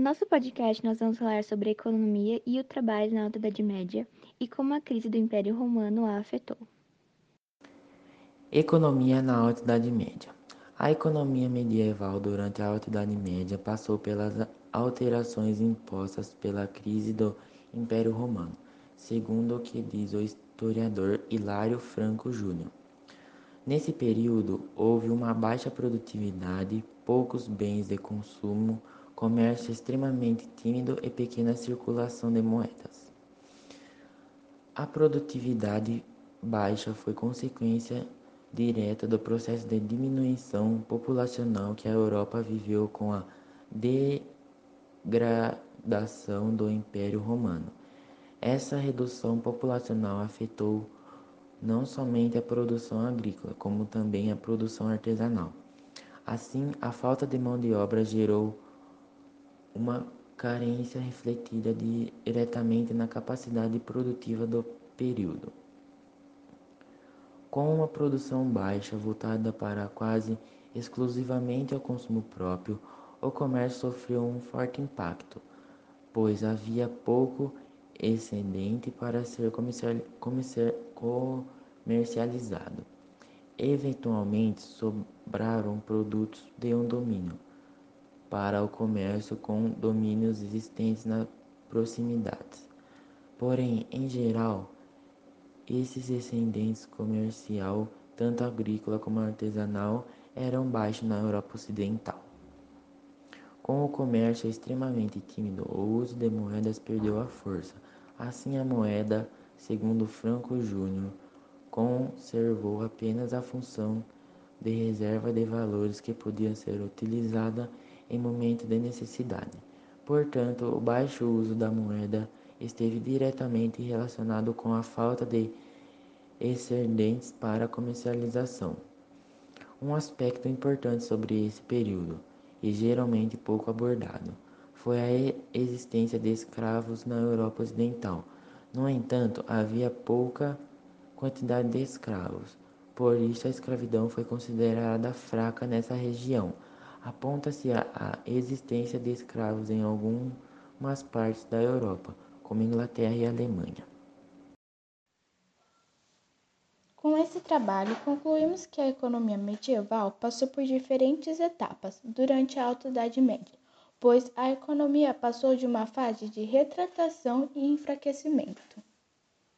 No nosso podcast, nós vamos falar sobre a economia e o trabalho na Alta Idade Média e como a crise do Império Romano a afetou. Economia na Alta Idade Média. A economia medieval durante a Alta Idade Média passou pelas alterações impostas pela crise do Império Romano, segundo o que diz o historiador Hilário Franco Júnior. Nesse período, houve uma baixa produtividade, poucos bens de consumo, comércio extremamente tímido e pequena circulação de moedas. A produtividade baixa foi consequência direta do processo de diminuição populacional que a Europa viveu com a degradação do Império Romano. Essa redução populacional afetou não somente a produção agrícola, como também a produção artesanal. Assim, a falta de mão de obra gerou uma carência refletida diretamente na capacidade produtiva do período. Com uma produção baixa voltada para quase exclusivamente ao consumo próprio, o comércio sofreu um forte impacto, pois havia pouco excedente para ser comercializado. Eventualmente sobraram produtos de um domínio para o comércio com domínios existentes nas proximidades. Porém, em geral, esses excedentes comercial, tanto agrícola como artesanal, eram baixos na Europa Ocidental. Com o comércio extremamente tímido, o uso de moedas perdeu a força. Assim, a moeda, segundo Franco Júnior, conservou apenas a função de reserva de valores que podia ser utilizada em momento de necessidade. Portanto, o baixo uso da moeda esteve diretamente relacionado com a falta de excedentes para comercialização. Um aspecto importante sobre esse período, e geralmente pouco abordado, foi a existência de escravos na Europa Ocidental. No entanto, havia pouca quantidade de escravos, por isso a escravidão foi considerada fraca nessa região. Aponta-se a existência de escravos em algumas partes da Europa, como Inglaterra e Alemanha. Com esse trabalho, concluímos que a economia medieval passou por diferentes etapas durante a Alta Idade Média, pois a economia passou de uma fase de retratação e enfraquecimento